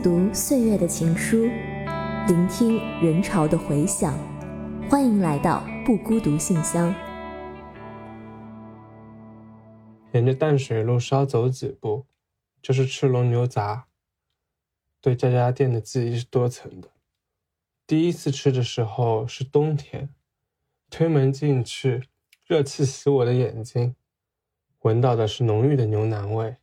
读岁月的情书，聆听人潮的回响。欢迎来到不孤独信箱。沿着淡水路稍走几步，就是赤龙牛杂。对这家店的记忆是多层的。第一次吃的时候是冬天，推门进去，热气洗我的眼睛，闻到的是浓郁的牛腩味。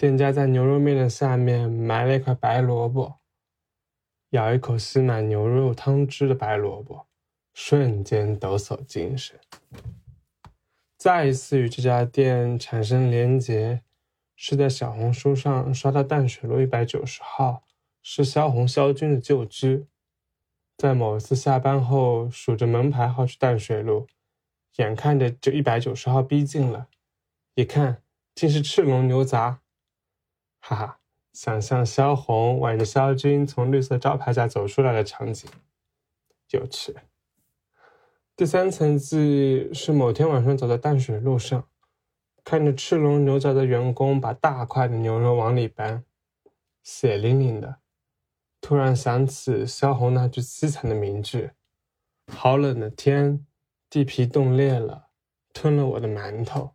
店家在牛肉面的下面埋了一块白萝卜，咬一口吸满牛肉汤汁的白萝卜，瞬间抖擞精神。再一次与这家店产生连结，是在小红书上刷到淡水路一百九十号是萧红萧军的旧居，在某一次下班后数着门牌号去淡水路，眼看着就一百九十号逼近了，一看竟是赤龙牛杂。哈哈，想象萧红挽着萧军从绿色招牌下走出来的场景，有趣。第三层记忆是某天晚上走在淡水路上，看着赤龙牛杂的员工把大块的牛肉往里搬，血淋淋的，突然想起萧红那句凄惨的名句：“好冷的天，地皮冻裂了，吞了我的馒头。”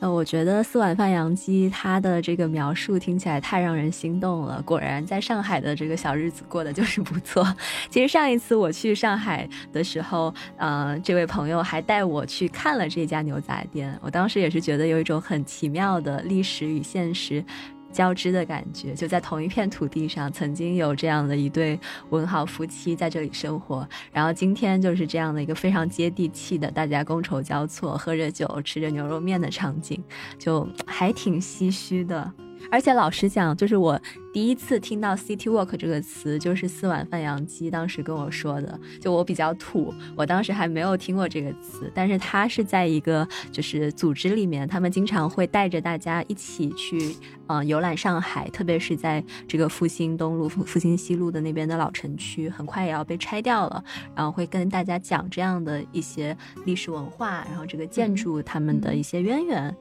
那我觉得四碗饭杨鸡，它的这个描述听起来太让人心动了。果然，在上海的这个小日子过得就是不错。其实上一次我去上海的时候，呃，这位朋友还带我去看了这家牛杂店。我当时也是觉得有一种很奇妙的历史与现实。交织的感觉，就在同一片土地上，曾经有这样的一对文豪夫妻在这里生活，然后今天就是这样的一个非常接地气的，大家觥筹交错，喝着酒，吃着牛肉面的场景，就还挺唏嘘的。而且老实讲，就是我第一次听到 city walk 这个词，就是四碗饭杨基当时跟我说的。就我比较土，我当时还没有听过这个词，但是他是在一个就是组织里面，他们经常会带着大家一起去，嗯，游览上海，特别是在这个复兴东路、复复兴西路的那边的老城区，很快也要被拆掉了，然后会跟大家讲这样的一些历史文化，然后这个建筑他们的一些渊源。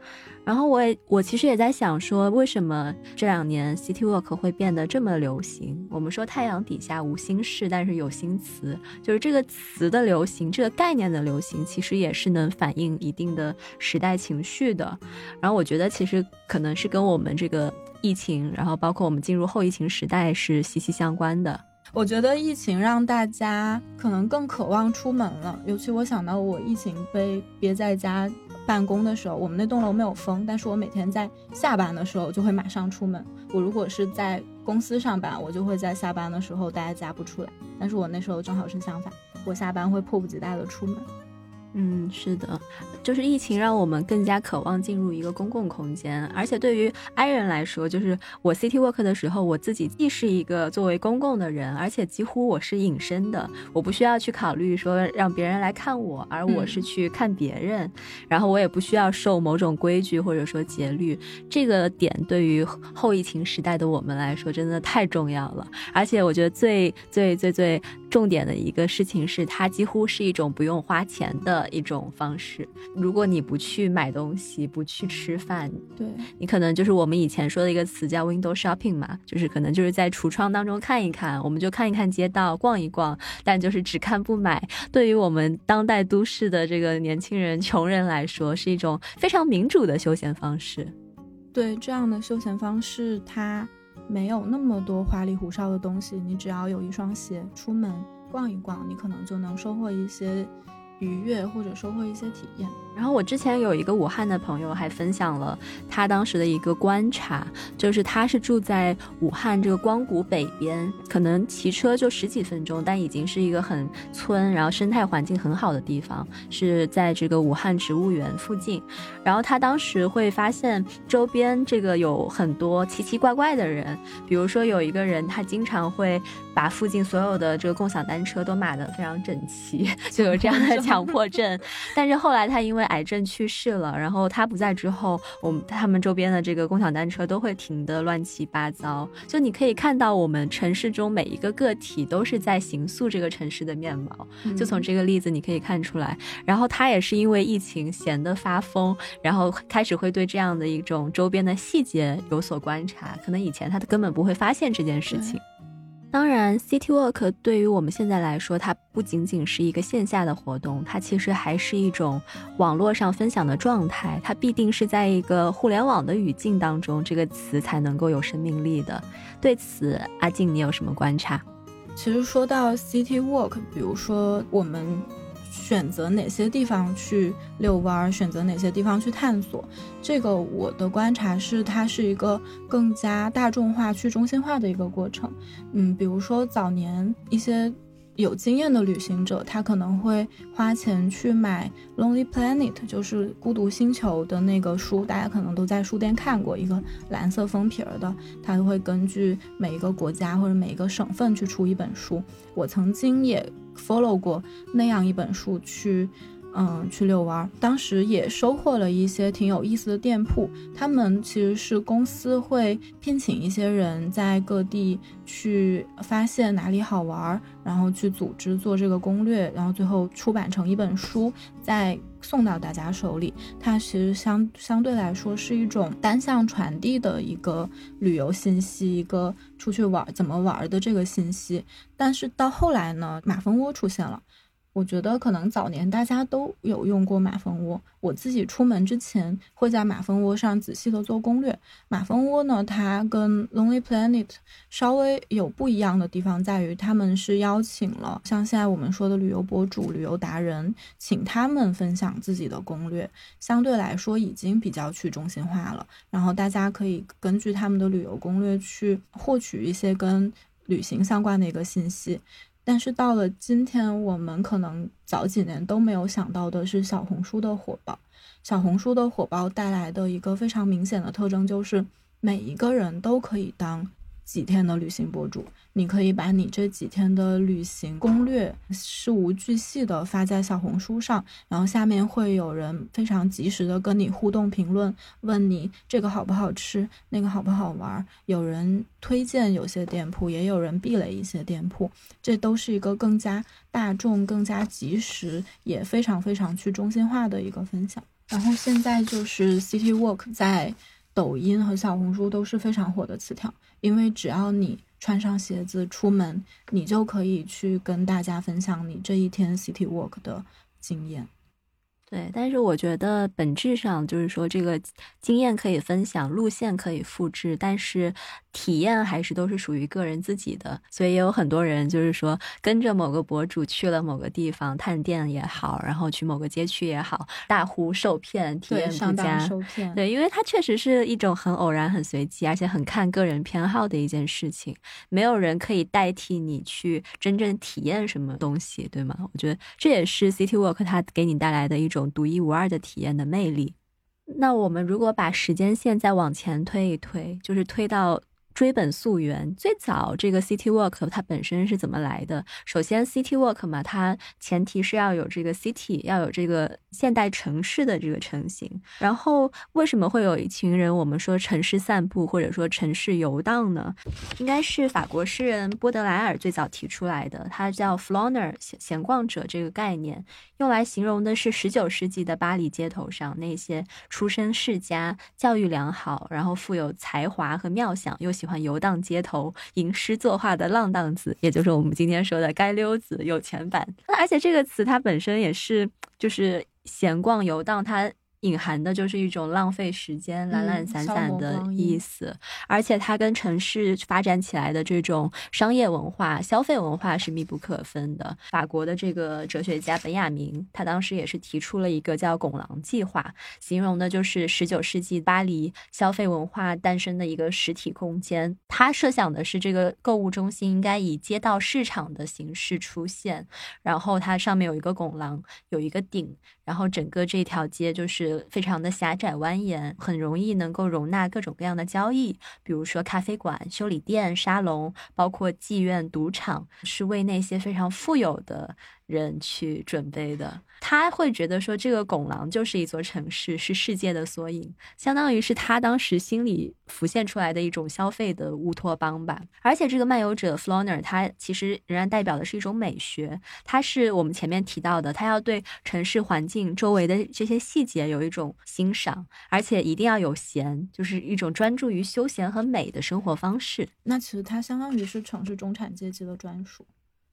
然后我也我其实也在想说，为什么这两年 City Walk 会变得这么流行？我们说太阳底下无新事，但是有新词，就是这个词的流行，这个概念的流行，其实也是能反映一定的时代情绪的。然后我觉得其实可能是跟我们这个疫情，然后包括我们进入后疫情时代是息息相关的。我觉得疫情让大家可能更渴望出门了，尤其我想到我疫情被憋在家。办公的时候，我们那栋楼没有封，但是我每天在下班的时候就会马上出门。我如果是在公司上班，我就会在下班的时候待在家不出来。但是我那时候正好是相反，我下班会迫不及待的出门。嗯，是的，就是疫情让我们更加渴望进入一个公共空间，而且对于 i 人来说，就是我 city walk 的时候，我自己既是一个作为公共的人，而且几乎我是隐身的，我不需要去考虑说让别人来看我，而我是去看别人，然后我也不需要受某种规矩或者说节律，这个点对于后疫情时代的我们来说真的太重要了，而且我觉得最最最最重点的一个事情是，它几乎是一种不用花钱的。一种方式，如果你不去买东西，不去吃饭，对你可能就是我们以前说的一个词叫 window shopping 嘛，就是可能就是在橱窗当中看一看，我们就看一看街道，逛一逛，但就是只看不买。对于我们当代都市的这个年轻人、穷人来说，是一种非常民主的休闲方式。对这样的休闲方式，它没有那么多花里胡哨的东西，你只要有一双鞋，出门逛一逛，你可能就能收获一些。愉悦或者收获一些体验。然后我之前有一个武汉的朋友还分享了他当时的一个观察，就是他是住在武汉这个光谷北边，可能骑车就十几分钟，但已经是一个很村，然后生态环境很好的地方，是在这个武汉植物园附近。然后他当时会发现周边这个有很多奇奇怪怪的人，比如说有一个人他经常会把附近所有的这个共享单车都码得非常整齐，就有这样的。强迫症。但是后来他因为癌症去世了，然后他不在之后，我们他们周边的这个共享单车都会停的乱七八糟。就你可以看到，我们城市中每一个个体都是在形塑这个城市的面貌。就从这个例子你可以看出来。然后他也是因为疫情闲得发疯，然后开始会对这样的一种周边的细节有所观察。可能以前他根本不会发现这件事情。当然，City Walk 对于我们现在来说，它不仅仅是一个线下的活动，它其实还是一种网络上分享的状态。它必定是在一个互联网的语境当中，这个词才能够有生命力的。对此，阿静，你有什么观察？其实说到 City Walk，比如说我们。选择哪些地方去遛弯儿，选择哪些地方去探索，这个我的观察是，它是一个更加大众化、去中心化的一个过程。嗯，比如说早年一些。有经验的旅行者，他可能会花钱去买《Lonely Planet》，就是《孤独星球》的那个书，大家可能都在书店看过，一个蓝色封皮儿的。他会根据每一个国家或者每一个省份去出一本书。我曾经也 follow 过那样一本书去。嗯，去遛弯，当时也收获了一些挺有意思的店铺。他们其实是公司会聘请一些人在各地去发现哪里好玩，然后去组织做这个攻略，然后最后出版成一本书，再送到大家手里。它其实相相对来说是一种单向传递的一个旅游信息，一个出去玩怎么玩的这个信息。但是到后来呢，马蜂窝出现了。我觉得可能早年大家都有用过马蜂窝，我自己出门之前会在马蜂窝上仔细的做攻略。马蜂窝呢，它跟 Lonely Planet 稍微有不一样的地方在于，他们是邀请了像现在我们说的旅游博主、旅游达人，请他们分享自己的攻略，相对来说已经比较去中心化了。然后大家可以根据他们的旅游攻略去获取一些跟旅行相关的一个信息。但是到了今天，我们可能早几年都没有想到的是小红书的火爆。小红书的火爆带来的一个非常明显的特征就是，每一个人都可以当。几天的旅行博主，你可以把你这几天的旅行攻略事无巨细的发在小红书上，然后下面会有人非常及时的跟你互动评论，问你这个好不好吃，那个好不好玩，有人推荐有些店铺，也有人避雷一些店铺，这都是一个更加大众、更加及时，也非常非常去中心化的一个分享。然后现在就是 City Walk 在。抖音和小红书都是非常火的词条，因为只要你穿上鞋子出门，你就可以去跟大家分享你这一天 City Walk 的经验。对，但是我觉得本质上就是说，这个经验可以分享，路线可以复制，但是体验还是都是属于个人自己的。所以也有很多人就是说，跟着某个博主去了某个地方探店也好，然后去某个街区也好，大呼受骗，体验不佳。受骗。对，因为它确实是一种很偶然、很随机，而且很看个人偏好的一件事情。没有人可以代替你去真正体验什么东西，对吗？我觉得这也是 City Walk 它给你带来的一种。种独一无二的体验的魅力。那我们如果把时间线再往前推一推，就是推到。追本溯源，最早这个 City Walk 它本身是怎么来的？首先，City Walk 嘛，它前提是要有这个 city，要有这个现代城市的这个成型。然后，为什么会有一群人我们说城市散步或者说城市游荡呢？应该是法国诗人波德莱尔最早提出来的，他叫 Flâner 闲闲逛者这个概念，用来形容的是19世纪的巴黎街头上那些出身世家、教育良好，然后富有才华和妙想又喜游荡街头、吟诗作画的浪荡子，也就是我们今天说的“街溜子”有钱版。而且这个词它本身也是，就是闲逛游荡，它。隐含的就是一种浪费时间、懒懒散散的意思，而且它跟城市发展起来的这种商业文化、消费文化是密不可分的。法国的这个哲学家本雅明，他当时也是提出了一个叫“拱廊计划”，形容的就是十九世纪巴黎消费文化诞生的一个实体空间。他设想的是，这个购物中心应该以街道市场的形式出现，然后它上面有一个拱廊，有一个顶，然后整个这条街就是。非常的狭窄蜿蜒，很容易能够容纳各种各样的交易，比如说咖啡馆、修理店、沙龙，包括妓院、赌场，是为那些非常富有的人去准备的。他会觉得说，这个拱廊就是一座城市，是世界的缩影，相当于是他当时心里浮现出来的一种消费的乌托邦吧。而且这个漫游者 Floner，他其实仍然代表的是一种美学，他是我们前面提到的，他要对城市环境周围的这些细节有一种欣赏，而且一定要有闲，就是一种专注于休闲和美的生活方式。那其实它相当于是城市中产阶级的专属。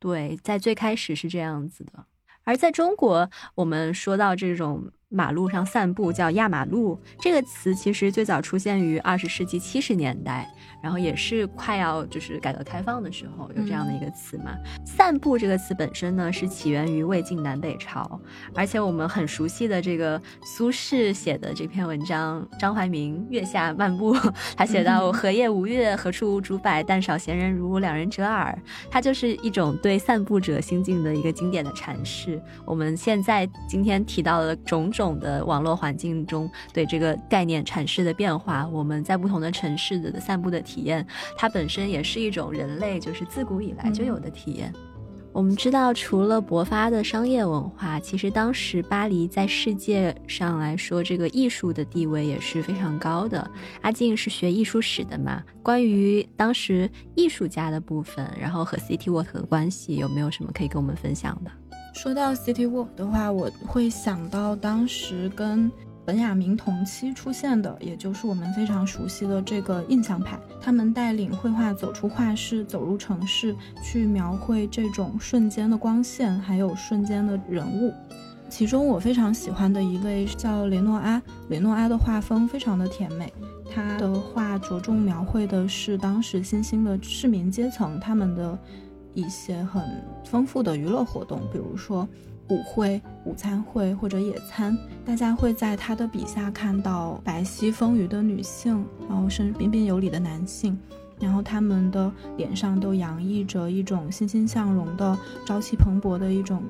对，在最开始是这样子的。而在中国，我们说到这种马路上散步叫压马路，这个词其实最早出现于二十世纪七十年代。然后也是快要就是改革开放的时候有这样的一个词嘛。散步这个词本身呢是起源于魏晋南北朝，而且我们很熟悉的这个苏轼写的这篇文章《张怀民月下漫步》，他写到“荷叶无月，何处无竹柏？但少闲人如吾两人者耳。”它就是一种对散步者心境的一个经典的阐释。我们现在今天提到的种种的网络环境中对这个概念阐释的变化，我们在不同的城市的散步的。体验，它本身也是一种人类就是自古以来就有的体验。我们知道，除了勃发的商业文化，其实当时巴黎在世界上来说，这个艺术的地位也是非常高的。阿静是学艺术史的嘛？关于当时艺术家的部分，然后和 City Walk 的关系，有没有什么可以跟我们分享的？说到 City Walk 的话，我会想到当时跟。本雅明同期出现的，也就是我们非常熟悉的这个印象派，他们带领绘画走出画室，走入城市，去描绘这种瞬间的光线，还有瞬间的人物。其中我非常喜欢的一位叫雷诺阿，雷诺阿的画风非常的甜美，他的画着重描绘的是当时新兴的市民阶层，他们的一些很丰富的娱乐活动，比如说。舞会、午餐会或者野餐，大家会在他的笔下看到白皙丰腴的女性，然后甚至彬彬有礼的男性，然后他们的脸上都洋溢着一种欣欣向荣的、朝气蓬勃的一种。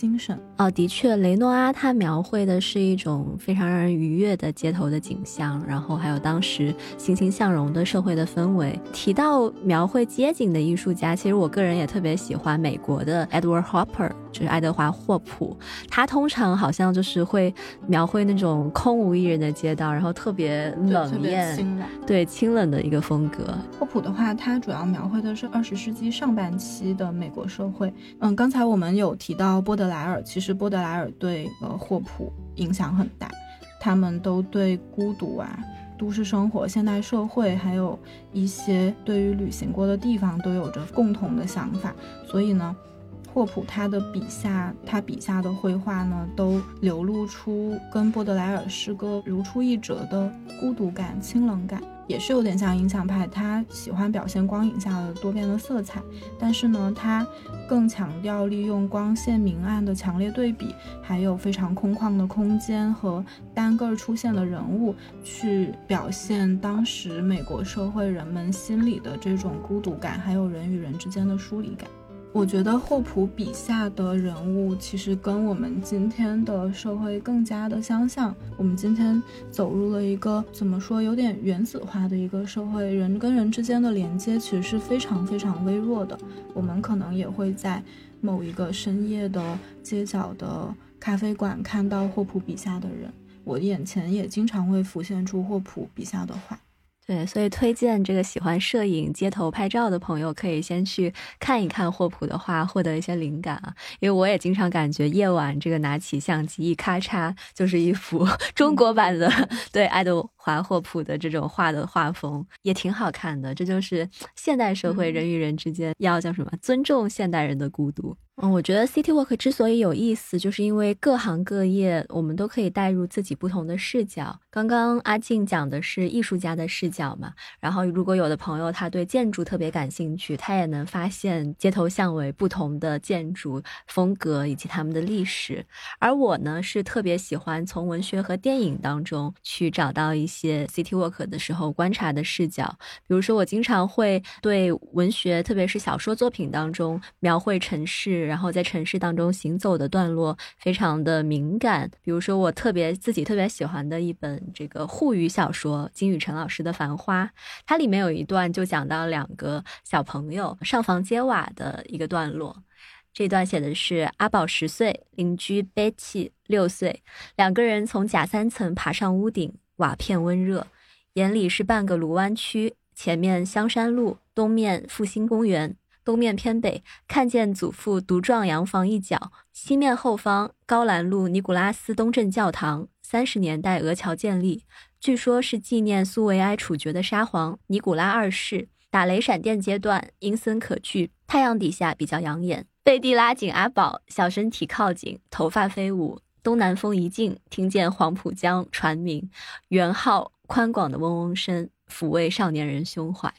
精神哦，的确，雷诺阿他描绘的是一种非常让人愉悦的街头的景象，然后还有当时欣欣向荣的社会的氛围。提到描绘街景的艺术家，其实我个人也特别喜欢美国的 Edward Hopper，就是爱德华霍普。他通常好像就是会描绘那种空无一人的街道，然后特别冷艳，对清冷的一个风格。霍普的话，他主要描绘的是二十世纪上半期的美国社会。嗯，刚才我们有提到波。波德莱尔其实，波德莱尔对呃霍普影响很大，他们都对孤独啊、都市生活、现代社会，还有一些对于旅行过的地方都有着共同的想法，所以呢，霍普他的笔下，他笔下的绘画呢，都流露出跟波德莱尔诗歌如出一辙的孤独感、清冷感。也是有点像印象派，他喜欢表现光影下的多变的色彩，但是呢，他更强调利用光线明暗的强烈对比，还有非常空旷的空间和单个出现的人物，去表现当时美国社会人们心里的这种孤独感，还有人与人之间的疏离感。我觉得霍普笔下的人物其实跟我们今天的社会更加的相像。我们今天走入了一个怎么说有点原子化的一个社会，人跟人之间的连接其实是非常非常微弱的。我们可能也会在某一个深夜的街角的咖啡馆看到霍普笔下的人，我眼前也经常会浮现出霍普笔下的画。对，所以推荐这个喜欢摄影、街头拍照的朋友，可以先去看一看霍普的画，获得一些灵感啊。因为我也经常感觉夜晚这个拿起相机一咔嚓，就是一幅 中国版的 对爱豆华霍普的这种画的画风，也挺好看的。这就是现代社会人与人之间要叫什么？尊重现代人的孤独。嗯，我觉得 City Walk 之所以有意思，就是因为各行各业我们都可以带入自己不同的视角。刚刚阿静讲的是艺术家的视角嘛，然后如果有的朋友他对建筑特别感兴趣，他也能发现街头巷尾不同的建筑风格以及他们的历史。而我呢，是特别喜欢从文学和电影当中去找到一些 City Walk 的时候观察的视角。比如说，我经常会对文学，特别是小说作品当中描绘城市。然后在城市当中行走的段落非常的敏感，比如说我特别自己特别喜欢的一本这个沪语小说金宇澄老师的《繁花》，它里面有一段就讲到两个小朋友上房揭瓦的一个段落。这段写的是阿宝十岁，邻居 Betty 六岁，两个人从假三层爬上屋顶，瓦片温热，眼里是半个卢湾区，前面香山路，东面复兴公园。东面偏北，看见祖父独幢洋房一角；西面后方，高兰路尼古拉斯东正教堂，三十年代俄桥建立，据说是纪念苏维埃处决的沙皇尼古拉二世。打雷闪电阶段，阴森可惧，太阳底下比较养眼。贝蒂拉紧阿宝，小身体靠紧，头发飞舞。东南风一静，听见黄浦江船鸣，圆号宽广的嗡嗡声，抚慰少年人胸怀。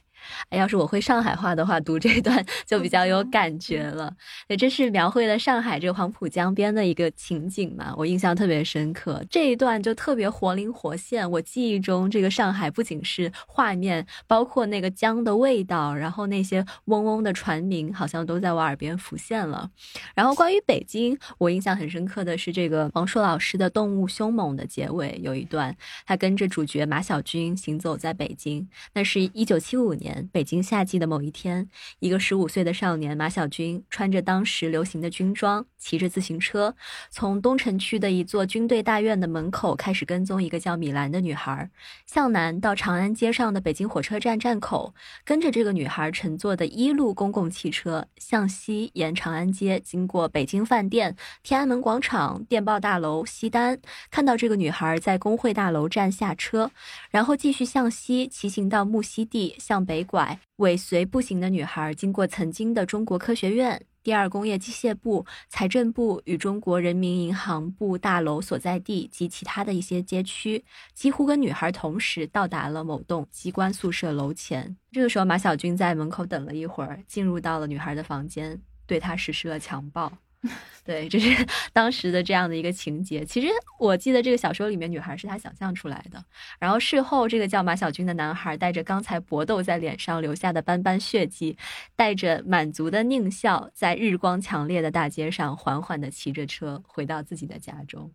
哎，要是我会上海话的话，读这段 就比较有感觉了。对，这是描绘了上海这个黄浦江边的一个情景嘛，我印象特别深刻。这一段就特别活灵活现，我记忆中这个上海不仅是画面，包括那个江的味道，然后那些嗡嗡的船鸣，好像都在我耳边浮现了。然后关于北京，我印象很深刻的是这个王朔老师的《动物凶猛》的结尾有一段，他跟着主角马小军行走在北京，那是一九七五年。北京夏季的某一天，一个十五岁的少年马小军穿着当时流行的军装，骑着自行车，从东城区的一座军队大院的门口开始跟踪一个叫米兰的女孩，向南到长安街上的北京火车站站口，跟着这个女孩乘坐的一路公共汽车，向西沿长安街经过北京饭店、天安门广场、电报大楼、西单，看到这个女孩在工会大楼站下车，然后继续向西骑行到木樨地，向北。拐尾随步行的女孩，经过曾经的中国科学院、第二工业机械部、财政部与中国人民银行部大楼所在地及其他的一些街区，几乎跟女孩同时到达了某栋机关宿舍楼前。这个时候，马小军在门口等了一会儿，进入到了女孩的房间，对她实施了强暴。对，这是 当时的这样的一个情节。其实我记得这个小说里面女孩是他想象出来的。然后事后，这个叫马小军的男孩带着刚才搏斗在脸上留下的斑斑血迹，带着满足的狞笑，在日光强烈的大街上缓缓的骑着车回到自己的家中。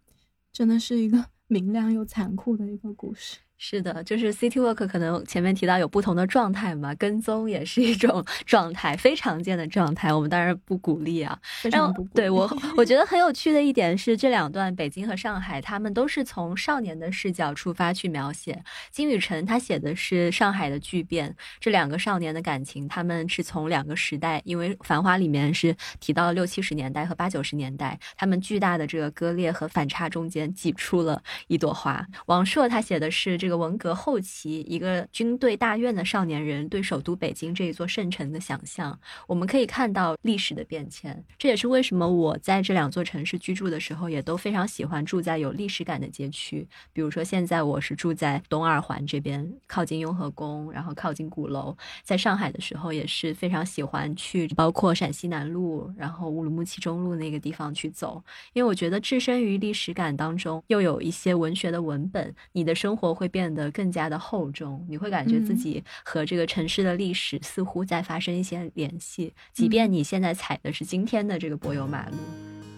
真的是一个明亮又残酷的一个故事。是的，就是 city Walk 可能前面提到有不同的状态嘛，跟踪也是一种 状态，非常见的状态，我们当然不鼓励啊。然后对我，我觉得很有趣的一点是，这两段北京和上海，他们都是从少年的视角出发去描写。金宇澄他写的是上海的巨变，这两个少年的感情，他们是从两个时代，因为《繁花》里面是提到了六七十年代和八九十年代，他们巨大的这个割裂和反差中间挤出了一朵花。王朔他写的是这。这个文革后期，一个军队大院的少年人对首都北京这一座圣城的想象，我们可以看到历史的变迁。这也是为什么我在这两座城市居住的时候，也都非常喜欢住在有历史感的街区。比如说，现在我是住在东二环这边，靠近雍和宫，然后靠近鼓楼。在上海的时候，也是非常喜欢去包括陕西南路，然后乌鲁木齐中路那个地方去走，因为我觉得置身于历史感当中，又有一些文学的文本，你的生活会。变得更加的厚重，你会感觉自己和这个城市的历史似乎在发生一些联系，即便你现在踩的是今天的这个柏油马路，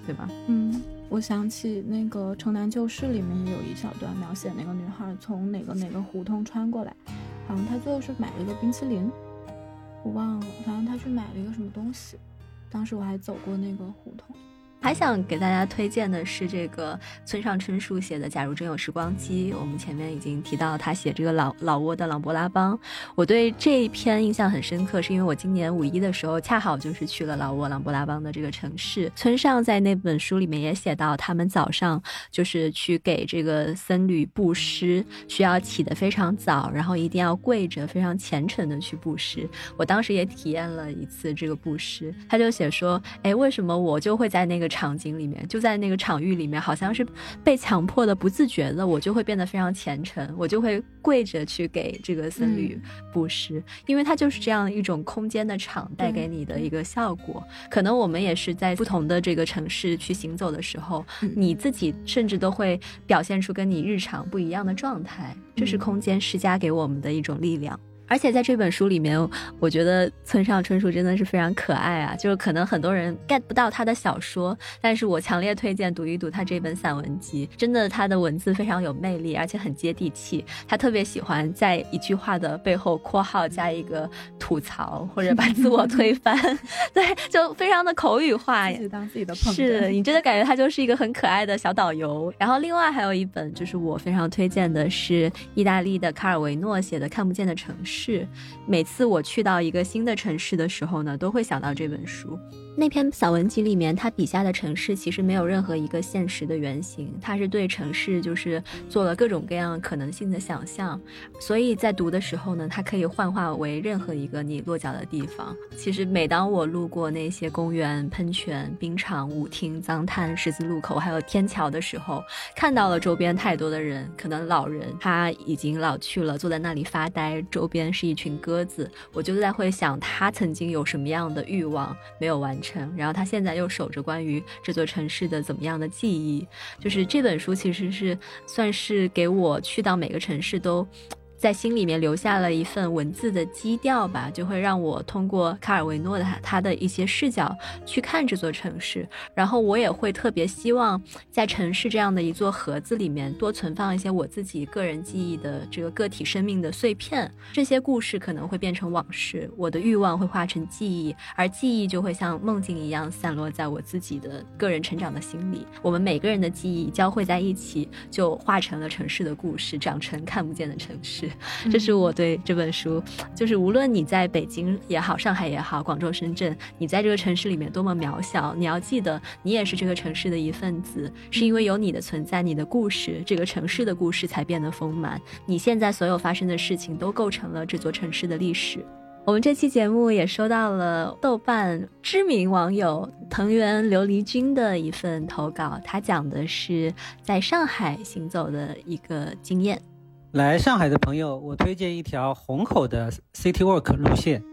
对吧？嗯，我想起那个《城南旧事》里面也有一小段描写那个女孩从哪个哪个胡同穿过来，好像她最后是买了一个冰淇淋，我忘了，反正她去买了一个什么东西，当时我还走过那个胡同。还想给大家推荐的是这个村上春树写的《假如真有时光机》。我们前面已经提到他写这个老老挝的琅勃拉邦，我对这一篇印象很深刻，是因为我今年五一的时候恰好就是去了老挝琅勃拉邦的这个城市。村上在那本书里面也写到，他们早上就是去给这个僧侣布施，需要起得非常早，然后一定要跪着，非常虔诚的去布施。我当时也体验了一次这个布施，他就写说，哎，为什么我就会在那个。场景里面，就在那个场域里面，好像是被强迫的、不自觉的，我就会变得非常虔诚，我就会跪着去给这个僧侣布施，因为它就是这样一种空间的场带给你的一个效果。可能我们也是在不同的这个城市去行走的时候，你自己甚至都会表现出跟你日常不一样的状态，这是空间施加给我们的一种力量。而且在这本书里面，我觉得村上春树真的是非常可爱啊！就是可能很多人 get 不到他的小说，但是我强烈推荐读一读他这本散文集。真的，他的文字非常有魅力，而且很接地气。他特别喜欢在一句话的背后括号加一个吐槽，或者把自我推翻，对，就非常的口语化，当自己的捧是你真的感觉他就是一个很可爱的小导游。然后另外还有一本就是我非常推荐的是意大利的卡尔维诺写的《看不见的城市》。是，每次我去到一个新的城市的时候呢，都会想到这本书。那篇散文集里面，他笔下的城市其实没有任何一个现实的原型，他是对城市就是做了各种各样可能性的想象，所以在读的时候呢，它可以幻化为任何一个你落脚的地方。其实每当我路过那些公园、喷泉、冰场、舞厅、脏摊、十字路口，还有天桥的时候，看到了周边太多的人，可能老人他已经老去了，坐在那里发呆，周边是一群鸽子，我就在会想他曾经有什么样的欲望没有完成。然后他现在又守着关于这座城市的怎么样的记忆，就是这本书其实是算是给我去到每个城市都。在心里面留下了一份文字的基调吧，就会让我通过卡尔维诺的他他的一些视角去看这座城市，然后我也会特别希望在城市这样的一座盒子里面多存放一些我自己个人记忆的这个个体生命的碎片，这些故事可能会变成往事，我的欲望会化成记忆，而记忆就会像梦境一样散落在我自己的个人成长的心里，我们每个人的记忆交汇在一起，就化成了城市的故事，长成看不见的城市。这是我对这本书，就是无论你在北京也好，上海也好，广州、深圳，你在这个城市里面多么渺小，你要记得，你也是这个城市的一份子，是因为有你的存在，你的故事，这个城市的故事才变得丰满。你现在所有发生的事情都构成了这座城市的历史。我们这期节目也收到了豆瓣知名网友藤原琉璃君的一份投稿，他讲的是在上海行走的一个经验。来上海的朋友，我推荐一条虹口的 City Walk 路线，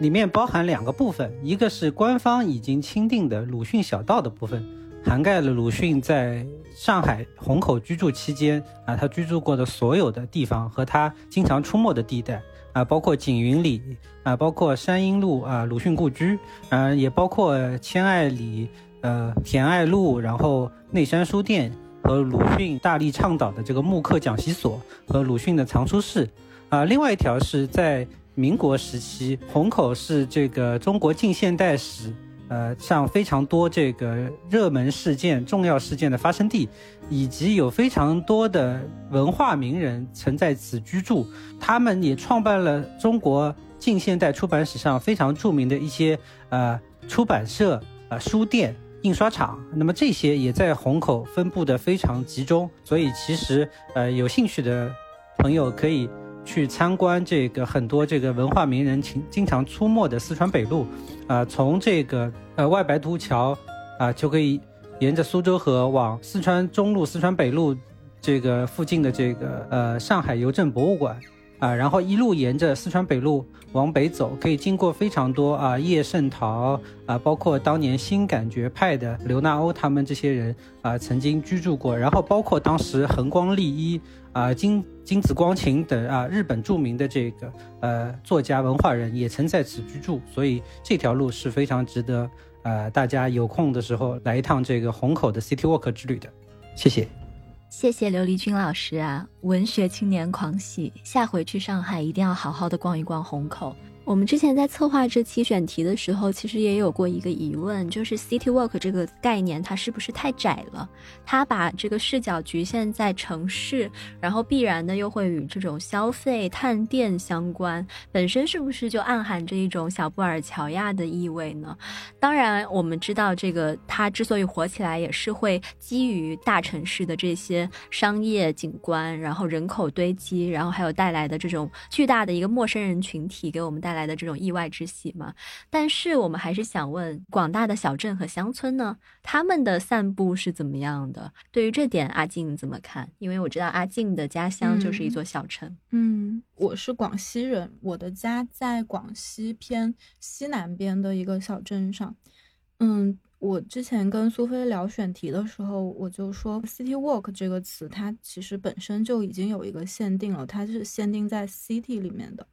里面包含两个部分，一个是官方已经钦定的鲁迅小道的部分，涵盖了鲁迅在上海虹口居住期间啊，他居住过的所有的地方和他经常出没的地带啊，包括景云里啊，包括山阴路啊，鲁迅故居，啊，也包括千爱里、呃田爱路，然后内山书店。和鲁迅大力倡导的这个慕课讲习所和鲁迅的藏书室，啊，另外一条是在民国时期，虹口是这个中国近现代史，呃，上非常多这个热门事件、重要事件的发生地，以及有非常多的文化名人曾在此居住，他们也创办了中国近现代出版史上非常著名的一些呃出版社、呃书店。印刷厂，那么这些也在虹口分布的非常集中，所以其实呃有兴趣的朋友可以去参观这个很多这个文化名人经经常出没的四川北路，啊，从这个呃外白渡桥啊就可以沿着苏州河往四川中路、四川北路这个附近的这个呃上海邮政博物馆。啊，然后一路沿着四川北路往北走，可以经过非常多啊叶圣陶啊，包括当年新感觉派的刘纳欧他们这些人啊曾经居住过，然后包括当时横光利一啊金金子光晴等啊日本著名的这个呃作家文化人也曾在此居住，所以这条路是非常值得呃大家有空的时候来一趟这个虹口的 City Walk 之旅的，谢谢。谢谢琉璃君老师啊，文学青年狂喜，下回去上海一定要好好的逛一逛虹口。我们之前在策划这期选题的时候，其实也有过一个疑问，就是 city walk 这个概念它是不是太窄了？它把这个视角局限在城市，然后必然的又会与这种消费探店相关，本身是不是就暗含着一种小布尔乔亚的意味呢？当然，我们知道这个它之所以火起来，也是会基于大城市的这些商业景观，然后人口堆积，然后还有带来的这种巨大的一个陌生人群体给我们带。带来的这种意外之喜嘛，但是我们还是想问，广大的小镇和乡村呢，他们的散步是怎么样的？对于这点，阿静怎么看？因为我知道阿静的家乡就是一座小城。嗯，我是广西人，我的家在广西偏西南边的一个小镇上。嗯，我之前跟苏菲聊选题的时候，我就说 “city walk” 这个词，它其实本身就已经有一个限定了，它是限定在 city 里面的。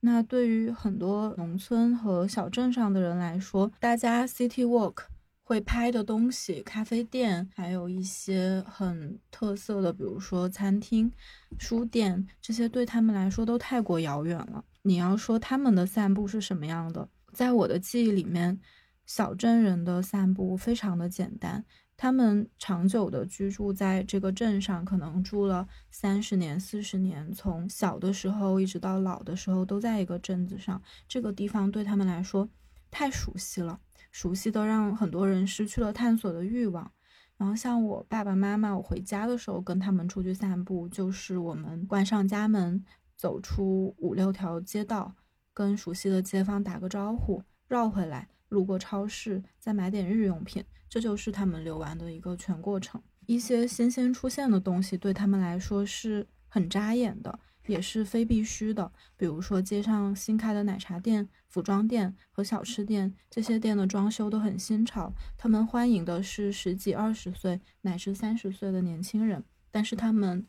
那对于很多农村和小镇上的人来说，大家 city walk 会拍的东西，咖啡店，还有一些很特色的，比如说餐厅、书店，这些对他们来说都太过遥远了。你要说他们的散步是什么样的，在我的记忆里面，小镇人的散步非常的简单。他们长久的居住在这个镇上，可能住了三十年、四十年，从小的时候一直到老的时候都在一个镇子上。这个地方对他们来说太熟悉了，熟悉的让很多人失去了探索的欲望。然后像我爸爸妈妈，我回家的时候跟他们出去散步，就是我们关上家门，走出五六条街道，跟熟悉的街坊打个招呼，绕回来，路过超市，再买点日用品。这就是他们游玩的一个全过程。一些新鲜出现的东西对他们来说是很扎眼的，也是非必须的。比如说街上新开的奶茶店、服装店和小吃店，这些店的装修都很新潮。他们欢迎的是十几、二十岁乃至三十岁的年轻人，但是他们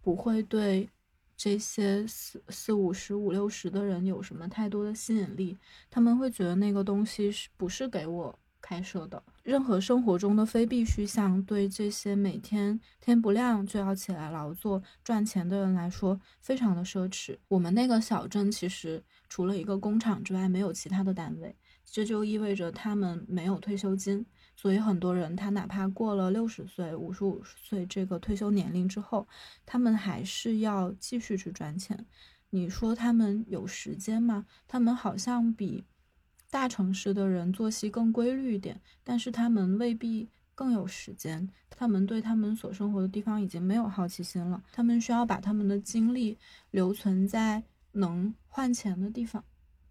不会对这些四四五十、五六十的人有什么太多的吸引力。他们会觉得那个东西是不是给我？开设的任何生活中的非必须项，对这些每天天不亮就要起来劳作赚钱的人来说，非常的奢侈。我们那个小镇其实除了一个工厂之外，没有其他的单位，这就意味着他们没有退休金。所以很多人他哪怕过了六十岁、五十五岁这个退休年龄之后，他们还是要继续去赚钱。你说他们有时间吗？他们好像比。大城市的人作息更规律一点，但是他们未必更有时间。他们对他们所生活的地方已经没有好奇心了。他们需要把他们的精力留存在能换钱的地方。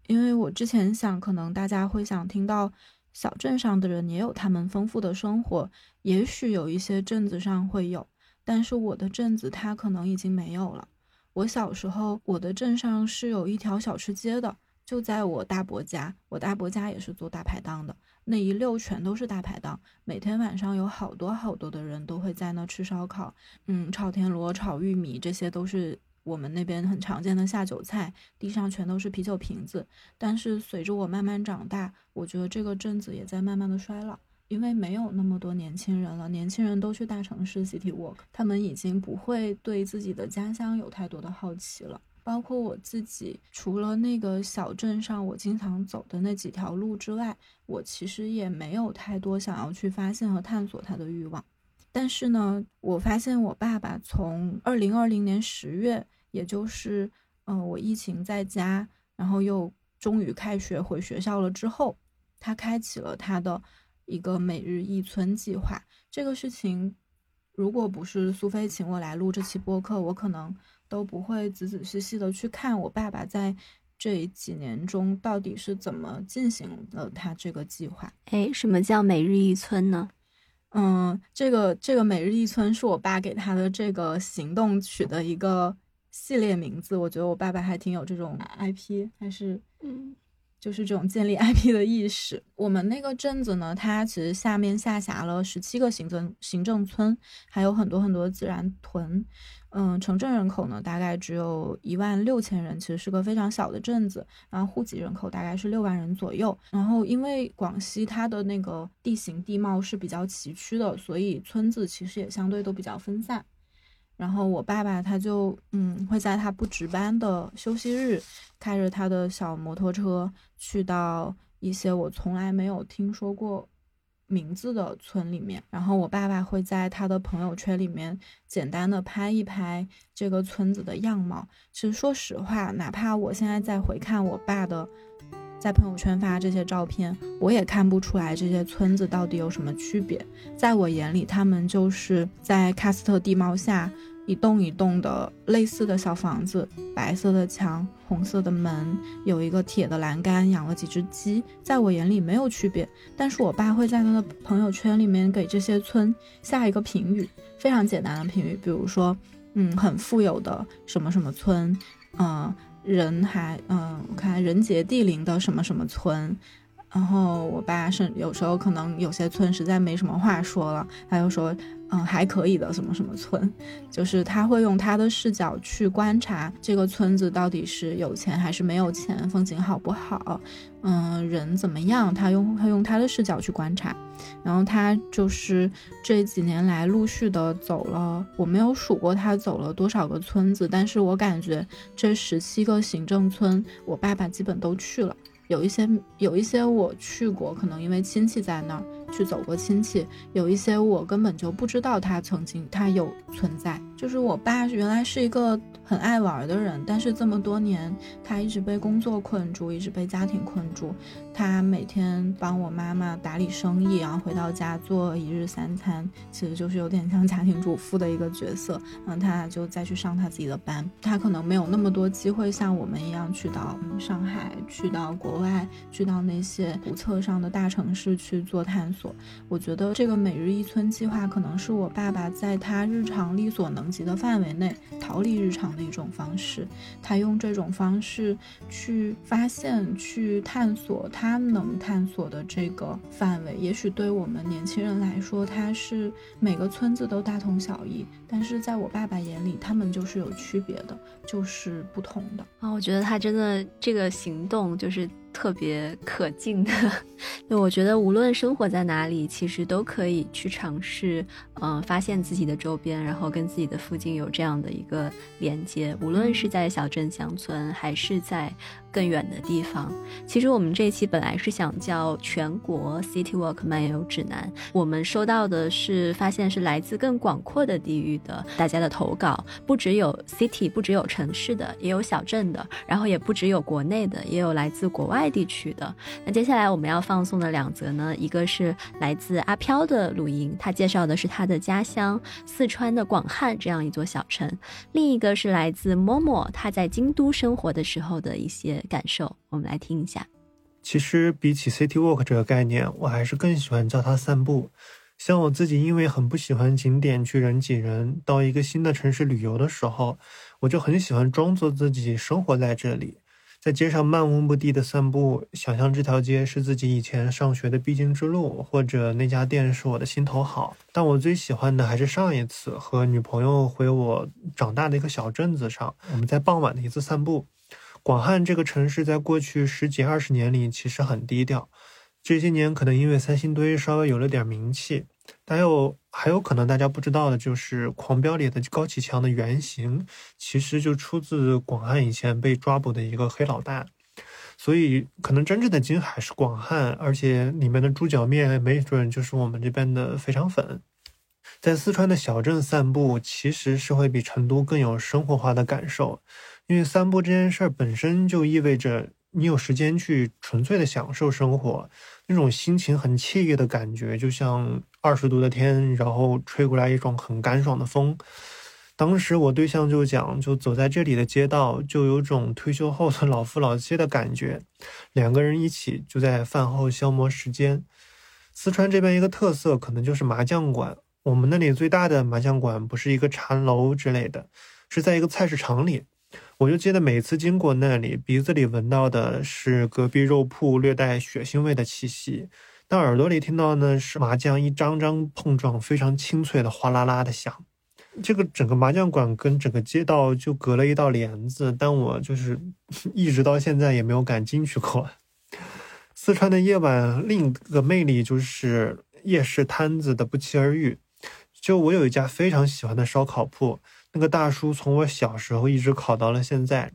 因为我之前想，可能大家会想听到小镇上的人也有他们丰富的生活，也许有一些镇子上会有，但是我的镇子它可能已经没有了。我小时候，我的镇上是有一条小吃街的。就在我大伯家，我大伯家也是做大排档的，那一溜全都是大排档，每天晚上有好多好多的人都会在那吃烧烤，嗯，炒田螺、炒玉米，这些都是我们那边很常见的下酒菜，地上全都是啤酒瓶子。但是随着我慢慢长大，我觉得这个镇子也在慢慢的衰老，因为没有那么多年轻人了，年轻人都去大城市 city walk，他们已经不会对自己的家乡有太多的好奇了。包括我自己，除了那个小镇上我经常走的那几条路之外，我其实也没有太多想要去发现和探索它的欲望。但是呢，我发现我爸爸从二零二零年十月，也就是嗯我疫情在家，然后又终于开学回学校了之后，他开启了他的一个每日一村计划。这个事情，如果不是苏菲请我来录这期播客，我可能。都不会仔仔细细的去看我爸爸在这几年中到底是怎么进行了他这个计划。哎，什么叫每日一村呢？嗯，这个这个每日一村是我爸给他的这个行动取的一个系列名字。我觉得我爸爸还挺有这种 IP，还是嗯。就是这种建立 IP 的意识。我们那个镇子呢，它其实下面下辖了十七个行政行政村，还有很多很多自然屯。嗯，城镇人口呢大概只有一万六千人，其实是个非常小的镇子。然后户籍人口大概是六万人左右。然后因为广西它的那个地形地貌是比较崎岖的，所以村子其实也相对都比较分散。然后我爸爸他就嗯会在他不值班的休息日，开着他的小摩托车去到一些我从来没有听说过名字的村里面，然后我爸爸会在他的朋友圈里面简单的拍一拍这个村子的样貌。其实说实话，哪怕我现在再回看我爸的在朋友圈发这些照片，我也看不出来这些村子到底有什么区别。在我眼里，他们就是在喀斯特地貌下。一栋一栋的类似的小房子，白色的墙，红色的门，有一个铁的栏杆，养了几只鸡，在我眼里没有区别。但是我爸会在他的朋友圈里面给这些村下一个评语，非常简单的评语，比如说，嗯，很富有的什么什么村，嗯，人还，嗯，我看人杰地灵的什么什么村，然后我爸是有时候可能有些村实在没什么话说了，他就说，嗯，还可以的什么什么村，就是他会用他的视角去观察这个村子到底是有钱还是没有钱，风景好不好，嗯，人怎么样，他用他用他的视角去观察。然后他就是这几年来陆续的走了，我没有数过他走了多少个村子，但是我感觉这十七个行政村，我爸爸基本都去了。有一些有一些我去过，可能因为亲戚在那儿去走过亲戚；有一些我根本就不知道他曾经他有存在。就是我爸原来是一个很爱玩的人，但是这么多年他一直被工作困住，一直被家庭困住。他每天帮我妈妈打理生意，然后回到家做一日三餐，其实就是有点像家庭主妇的一个角色。嗯，他就再去上他自己的班。他可能没有那么多机会像我们一样去到上海，去到国外，去到那些古册上的大城市去做探索。我觉得这个每日一村计划可能是我爸爸在他日常力所能及的范围内逃离日常的一种方式。他用这种方式去发现、去探索他。能探索的这个范围，也许对我们年轻人来说，它是每个村子都大同小异。但是在我爸爸眼里，他们就是有区别的，就是不同的啊。我觉得他真的这个行动就是。特别可敬的，那我觉得无论生活在哪里，其实都可以去尝试，嗯，发现自己的周边，然后跟自己的附近有这样的一个连接。无论是在小镇乡村，还是在更远的地方。其实我们这一期本来是想叫全国 City Walk 漫游指南，我们收到的是发现是来自更广阔的地域的大家的投稿，不只有 City，不只有城市的，也有小镇的，然后也不只有国内的，也有来自国外。地区的那接下来我们要放送的两则呢，一个是来自阿飘的录音，他介绍的是他的家乡四川的广汉这样一座小城；另一个是来自默默他在京都生活的时候的一些感受，我们来听一下。其实比起 city walk 这个概念，我还是更喜欢叫它散步。像我自己，因为很不喜欢景点去人挤人，到一个新的城市旅游的时候，我就很喜欢装作自己生活在这里。在街上漫无目的的散步，想象这条街是自己以前上学的必经之路，或者那家店是我的心头好。但我最喜欢的还是上一次和女朋友回我长大的一个小镇子上，我们在傍晚的一次散步。广汉这个城市在过去十几二十年里其实很低调，这些年可能因为三星堆稍微有了点名气。但有还有可能大家不知道的就是《狂飙》里的高启强的原型，其实就出自广汉以前被抓捕的一个黑老大，所以可能真正的金海是广汉，而且里面的猪脚面没准就是我们这边的肥肠粉。在四川的小镇散步，其实是会比成都更有生活化的感受，因为散步这件事儿本身就意味着你有时间去纯粹的享受生活。那种心情很惬意的感觉，就像二十度的天，然后吹过来一种很干爽的风。当时我对象就讲，就走在这里的街道，就有种退休后的老夫老妻的感觉。两个人一起就在饭后消磨时间。四川这边一个特色可能就是麻将馆。我们那里最大的麻将馆不是一个茶楼之类的，是在一个菜市场里。我就记得每次经过那里，鼻子里闻到的是隔壁肉铺略带血腥味的气息，但耳朵里听到呢是麻将一张张碰撞非常清脆的哗啦啦的响。这个整个麻将馆跟整个街道就隔了一道帘子，但我就是 一直到现在也没有敢进去过。四川的夜晚另一个魅力就是夜市摊子的不期而遇。就我有一家非常喜欢的烧烤铺。那个大叔从我小时候一直烤到了现在，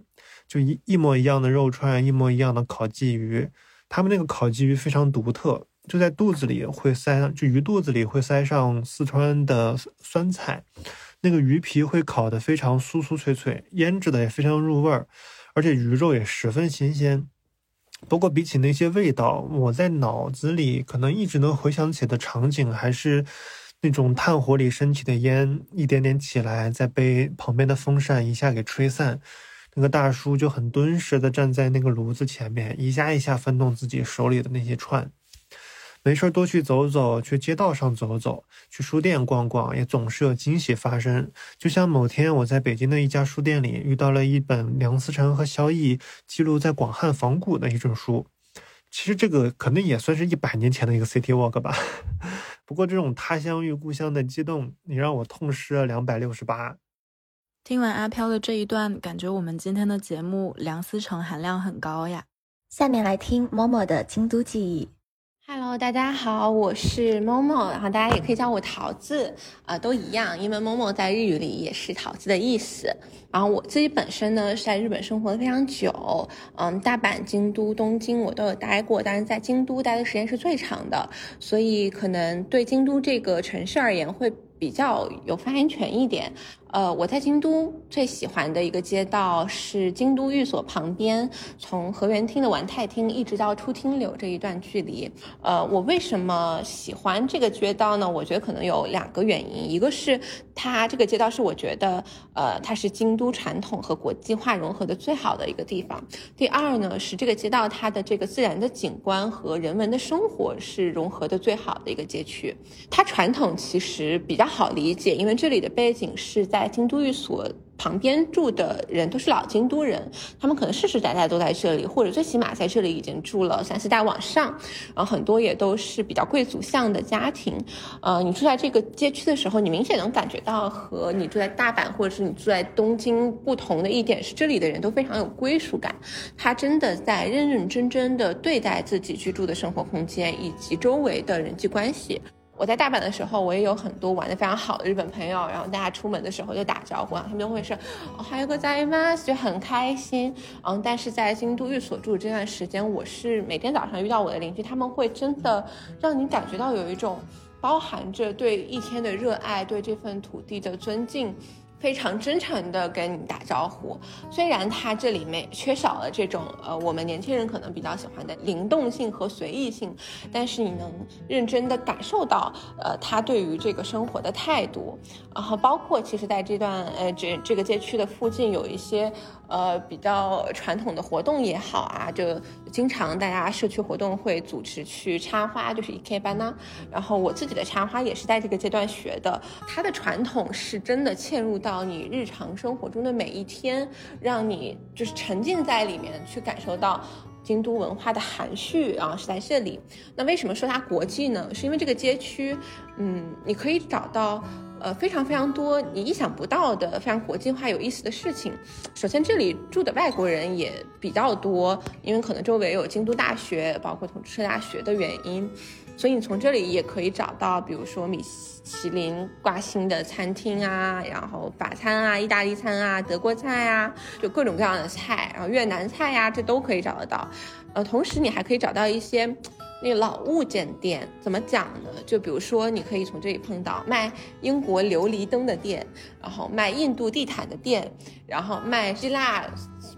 就一一模一样的肉串，一模一样的烤鲫鱼。他们那个烤鲫鱼非常独特，就在肚子里会塞上，就鱼肚子里会塞上四川的酸菜。那个鱼皮会烤得非常酥酥脆脆，腌制的也非常入味儿，而且鱼肉也十分新鲜。不过比起那些味道，我在脑子里可能一直能回想起的场景还是。那种炭火里升起的烟，一点点起来，再被旁边的风扇一下给吹散。那个大叔就很敦实的站在那个炉子前面，一下一下翻动自己手里的那些串。没事多去走走，去街道上走走，去书店逛逛，也总是有惊喜发生。就像某天我在北京的一家书店里遇到了一本梁思成和萧绎记录在广汉仿古的一种书。其实这个可能也算是一百年前的一个 City Walk 吧。不过这种他乡遇故乡的激动，你让我痛失了两百六十八。听完阿飘的这一段，感觉我们今天的节目梁思成含量很高呀。下面来听 Momo 的京都记忆。Hello，大家好，我是 Momo，然后大家也可以叫我桃子，啊，都一样，因为 Momo 在日语里也是桃子的意思。然后我自己本身呢是在日本生活的非常久，嗯，大阪、京都、东京我都有待过，但是在京都待的时间是最长的，所以可能对京都这个城市而言会比较有发言权一点。呃，我在京都最喜欢的一个街道是京都寓所旁边，从河原町的丸太厅一直到出町柳这一段距离。呃，我为什么喜欢这个街道呢？我觉得可能有两个原因，一个是它这个街道是我觉得，呃，它是京都传统和国际化融合的最好的一个地方。第二呢，是这个街道它的这个自然的景观和人文的生活是融合的最好的一个街区。它传统其实比较好理解，因为这里的背景是在。在京都寓所旁边住的人都是老京都人，他们可能世世代代都在这里，或者最起码在这里已经住了三四代往上，然后很多也都是比较贵族向的家庭。呃，你住在这个街区的时候，你明显能感觉到和你住在大阪或者是你住在东京不同的一点是，这里的人都非常有归属感，他真的在认认真真的对待自己居住的生活空间以及周围的人际关系。我在大阪的时候，我也有很多玩的非常好的日本朋友，然后大家出门的时候就打招呼啊，他们就会说还有个在吗？就很开心。嗯，但是在京都寓所住这段时间，我是每天早上遇到我的邻居，他们会真的让你感觉到有一种包含着对一天的热爱，对这份土地的尊敬。非常真诚的跟你打招呼，虽然他这里面缺少了这种呃我们年轻人可能比较喜欢的灵动性和随意性，但是你能认真的感受到呃他对于这个生活的态度，然后包括其实在这段呃这这个街区的附近有一些。呃，比较传统的活动也好啊，就经常大家社区活动会组织去插花，就是一 K 班呢。然后我自己的插花也是在这个阶段学的。它的传统是真的嵌入到你日常生活中的每一天，让你就是沉浸在里面去感受到京都文化的含蓄啊，是在这里。那为什么说它国际呢？是因为这个街区，嗯，你可以找到。呃，非常非常多你意想不到的非常国际化有意思的事情。首先，这里住的外国人也比较多，因为可能周围有京都大学，包括同志社大学的原因，所以你从这里也可以找到，比如说米其林挂星的餐厅啊，然后法餐啊、意大利餐啊、德国菜啊，就各种各样的菜，然后越南菜呀，这都可以找得到。呃，同时你还可以找到一些。那个老物件店怎么讲呢？就比如说，你可以从这里碰到卖英国琉璃灯的店，然后卖印度地毯的店，然后卖希腊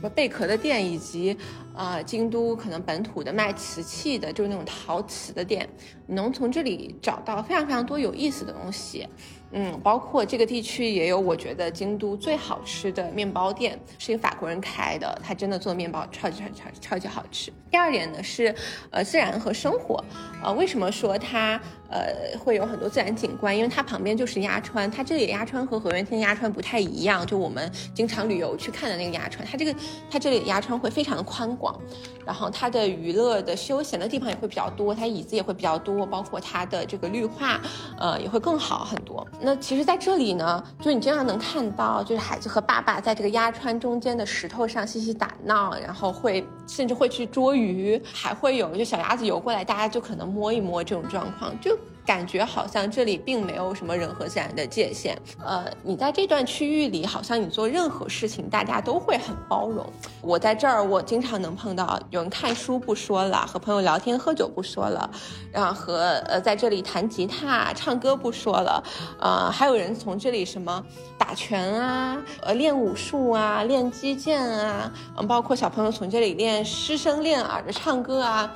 么贝壳的店，以及啊京都可能本土的卖瓷器的，就是那种陶瓷的店，能从这里找到非常非常多有意思的东西。嗯，包括这个地区也有我觉得京都最好吃的面包店，是一个法国人开的，他真的做面包超级超级超级超级好吃。第二点呢是，呃，自然和生活，呃，为什么说它？呃，会有很多自然景观，因为它旁边就是鸭川，它这里的鸭川和河源町鸭川不太一样，就我们经常旅游去看的那个鸭川，它这个它这里的鸭川会非常的宽广，然后它的娱乐的休闲的地方也会比较多，它椅子也会比较多，包括它的这个绿化，呃，也会更好很多。那其实在这里呢，就你经常能看到，就是孩子和爸爸在这个鸭川中间的石头上嬉戏打闹，然后会甚至会去捉鱼，还会有就小鸭子游过来，大家就可能摸一摸这种状况，就。感觉好像这里并没有什么人和自然的界限，呃，你在这段区域里，好像你做任何事情，大家都会很包容。我在这儿，我经常能碰到有人看书不说了，和朋友聊天喝酒不说了，然后和呃在这里弹吉他唱歌不说了，呃，还有人从这里什么打拳啊，呃练武术啊，练击剑啊，嗯，包括小朋友从这里练师生练耳的唱歌啊。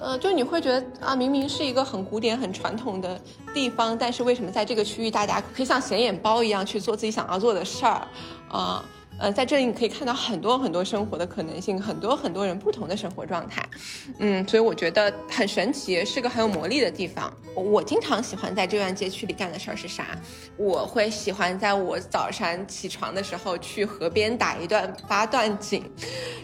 呃，就你会觉得啊，明明是一个很古典、很传统的地方，但是为什么在这个区域，大家可以像显眼包一样去做自己想要做的事儿？啊，在这里你可以看到很多很多生活的可能性，很多很多人不同的生活状态，嗯，所以我觉得很神奇，是个很有魔力的地方。我经常喜欢在这段街区里干的事儿是啥？我会喜欢在我早上起床的时候去河边打一段八段锦，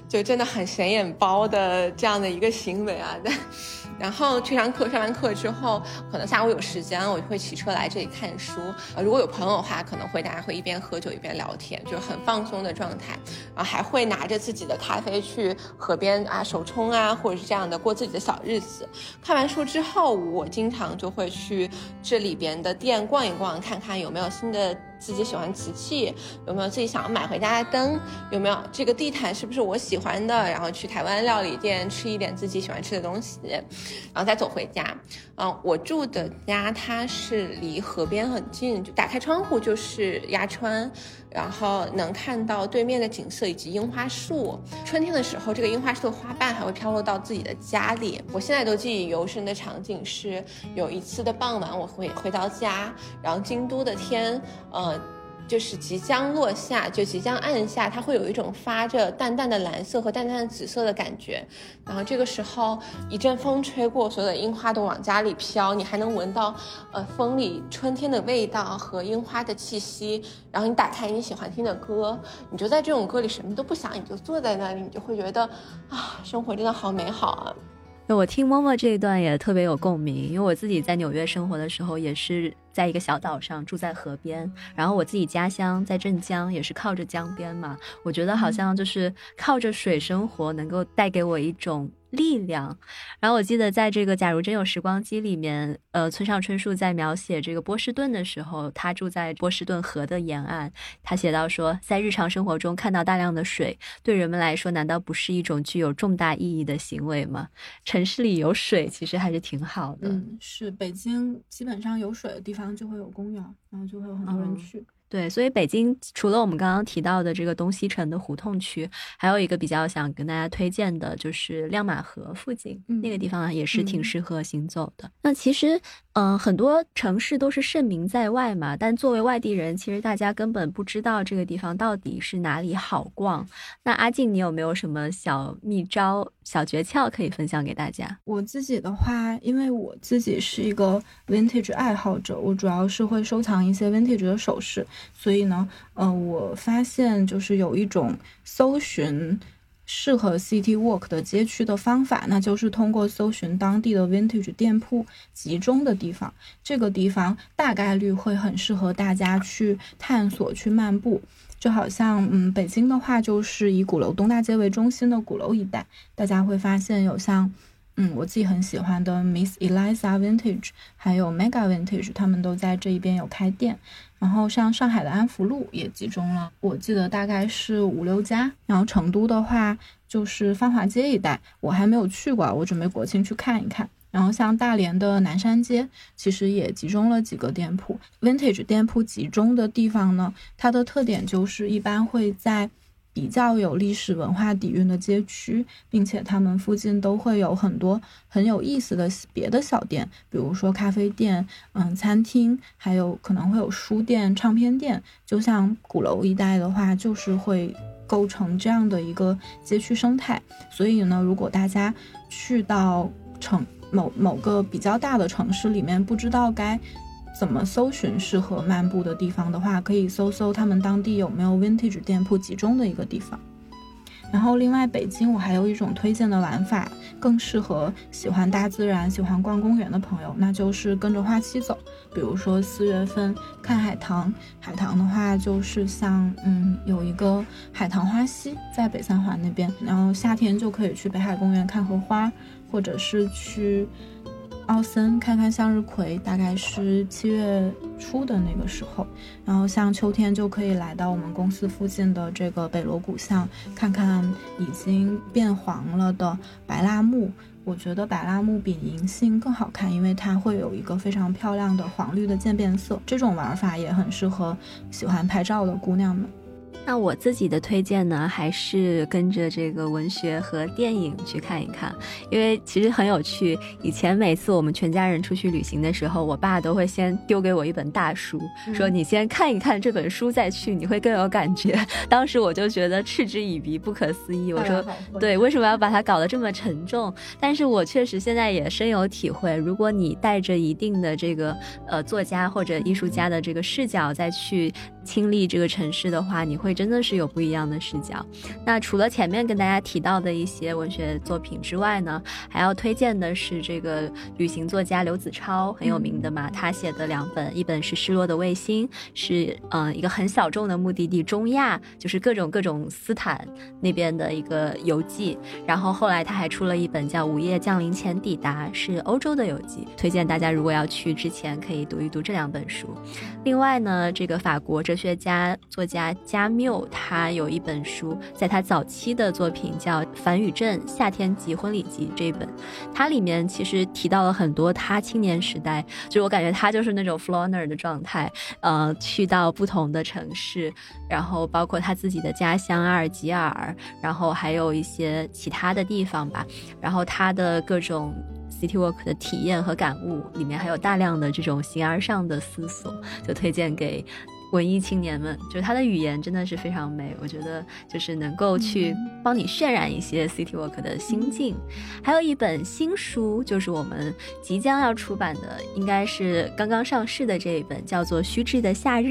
就真的很显眼包的这样的一个行为啊。然后去上课，上完课之后，可能下午有时间，我就会骑车来这里看书。呃，如果有朋友的话，可能会大家会一边喝酒一边聊天，就是很放松的状态。然后还会拿着自己的咖啡去河边啊手冲啊，或者是这样的过自己的小日子。看完书之后，我经常就会去这里边的店逛一逛，看看有没有新的。自己喜欢瓷器，有没有自己想要买回家的灯？有没有这个地毯是不是我喜欢的？然后去台湾料理店吃一点自己喜欢吃的东西，然后再走回家。嗯，我住的家它是离河边很近，就打开窗户就是鸭川，然后能看到对面的景色以及樱花树。春天的时候，这个樱花树的花瓣还会飘落到自己的家里。我现在都记忆犹深的场景是，有一次的傍晚，我回回到家，然后京都的天，呃。就是即将落下，就即将暗下，它会有一种发着淡淡的蓝色和淡淡的紫色的感觉。然后这个时候一阵风吹过，所有的樱花都往家里飘，你还能闻到呃风里春天的味道和樱花的气息。然后你打开你喜欢听的歌，你就在这种歌里什么都不想，你就坐在那里，你就会觉得啊，生活真的好美好啊。我听默默这一段也特别有共鸣，因为我自己在纽约生活的时候，也是在一个小岛上住在河边，然后我自己家乡在镇江，也是靠着江边嘛。我觉得好像就是靠着水生活，能够带给我一种。力量。然后我记得在这个《假如真有时光机》里面，呃，村上春树在描写这个波士顿的时候，他住在波士顿河的沿岸，他写到说，在日常生活中看到大量的水，对人们来说，难道不是一种具有重大意义的行为吗？城市里有水，其实还是挺好的。嗯，是北京基本上有水的地方就会有公园，然后就会有很多人去。对，所以北京除了我们刚刚提到的这个东西城的胡同区，还有一个比较想跟大家推荐的，就是亮马河附近那个地方也是挺适合行走的。那其实，嗯，很多城市都是盛名在外嘛，但作为外地人，其实大家根本不知道这个地方到底是哪里好逛。那阿静，你有没有什么小秘招、小诀窍可以分享给大家？我自己的话，因为我自己是一个 vintage 爱好者，我主要是会收藏一些 vintage 的首饰。所以呢，呃，我发现就是有一种搜寻适合 City Walk 的街区的方法，那就是通过搜寻当地的 Vintage 店铺集中的地方，这个地方大概率会很适合大家去探索、去漫步。就好像，嗯，北京的话就是以鼓楼东大街为中心的鼓楼一带，大家会发现有像，嗯，我自己很喜欢的 Miss Eliza Vintage，还有 Mega Vintage，他们都在这一边有开店。然后像上海的安福路也集中了，我记得大概是五六家。然后成都的话就是繁华街一带，我还没有去过，我准备国庆去看一看。然后像大连的南山街，其实也集中了几个店铺。Vintage 店铺集中的地方呢，它的特点就是一般会在。比较有历史文化底蕴的街区，并且他们附近都会有很多很有意思的别的小店，比如说咖啡店、嗯餐厅，还有可能会有书店、唱片店。就像鼓楼一带的话，就是会构成这样的一个街区生态。所以呢，如果大家去到城某某个比较大的城市里面，不知道该。怎么搜寻适合漫步的地方的话，可以搜搜他们当地有没有 vintage 店铺集中的一个地方。然后，另外北京我还有一种推荐的玩法，更适合喜欢大自然、喜欢逛公园的朋友，那就是跟着花期走。比如说四月份看海棠，海棠的话就是像嗯有一个海棠花溪在北三环那边，然后夏天就可以去北海公园看荷花，或者是去。奥森看看向日葵，大概是七月初的那个时候。然后像秋天就可以来到我们公司附近的这个北锣鼓巷，看看已经变黄了的白蜡木。我觉得白蜡木比银杏更好看，因为它会有一个非常漂亮的黄绿的渐变色。这种玩法也很适合喜欢拍照的姑娘们。那我自己的推荐呢，还是跟着这个文学和电影去看一看，因为其实很有趣。以前每次我们全家人出去旅行的时候，我爸都会先丢给我一本大书，说你先看一看这本书再去，你会更有感觉。当时我就觉得嗤之以鼻，不可思议。我说，对，为什么要把它搞得这么沉重？但是我确实现在也深有体会，如果你带着一定的这个呃作家或者艺术家的这个视角再去亲历这个城市的话，你会。真的是有不一样的视角。那除了前面跟大家提到的一些文学作品之外呢，还要推荐的是这个旅行作家刘子超，很有名的嘛。他写的两本，一本是《失落的卫星》，是嗯一个很小众的目的地中亚，就是各种各种斯坦那边的一个游记。然后后来他还出了一本叫《午夜降临前抵达》，是欧洲的游记。推荐大家如果要去之前可以读一读这两本书。另外呢，这个法国这学家作家加缪。他有一本书，在他早期的作品叫《樊宇镇夏天集婚礼集》这本，它里面其实提到了很多他青年时代，就我感觉他就是那种 floner 的状态，呃，去到不同的城市，然后包括他自己的家乡阿尔及尔，然后还有一些其他的地方吧，然后他的各种 city walk 的体验和感悟，里面还有大量的这种形而上的思索，就推荐给。文艺青年们，就是他的语言真的是非常美，我觉得就是能够去帮你渲染一些 city walk 的心境。还有一本新书，就是我们即将要出版的，应该是刚刚上市的这一本，叫做《虚掷的夏日》。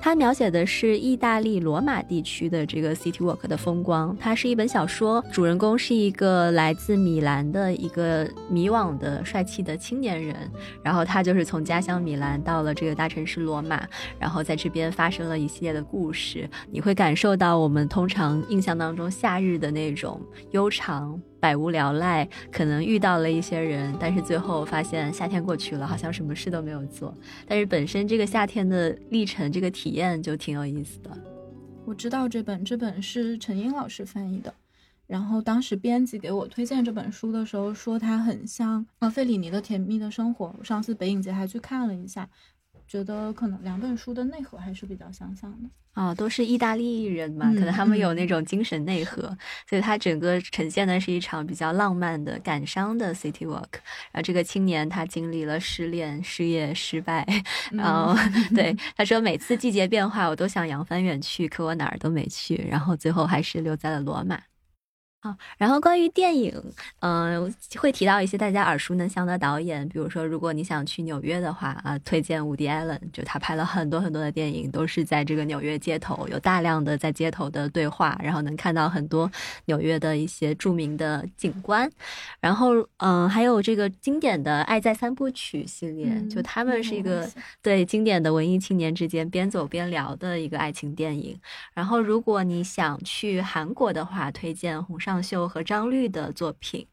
它描写的是意大利罗马地区的这个 city walk 的风光。它是一本小说，主人公是一个来自米兰的一个迷惘的帅气的青年人，然后他就是从家乡米兰到了这个大城市罗马，然后在这边。边发生了一系列的故事，你会感受到我们通常印象当中夏日的那种悠长、百无聊赖，可能遇到了一些人，但是最后发现夏天过去了，好像什么事都没有做。但是本身这个夏天的历程，这个体验就挺有意思的。我知道这本，这本是陈英老师翻译的。然后当时编辑给我推荐这本书的时候，说它很像啊费里尼的《甜蜜的生活》。我上次北影节还去看了一下。觉得可能两本书的内核还是比较相像的啊，都是意大利人嘛，可能他们有那种精神内核，所以它整个呈现的是一场比较浪漫的感伤的 city walk。然后这个青年他经历了失恋、失业、失败，然后 对他说每次季节变化我都想扬帆远去，可我哪儿都没去，然后最后还是留在了罗马。好，然后关于电影，嗯，会提到一些大家耳熟能详的导演，比如说，如果你想去纽约的话，啊，推荐伍迪·艾伦，就他拍了很多很多的电影，都是在这个纽约街头，有大量的在街头的对话，然后能看到很多纽约的一些著名的景观。然后，嗯，还有这个经典的《爱在三部曲》系列，就他们是一个对经典的文艺青年之间边走边聊的一个爱情电影。然后，如果你想去韩国的话，推荐红上秀和张律的作品，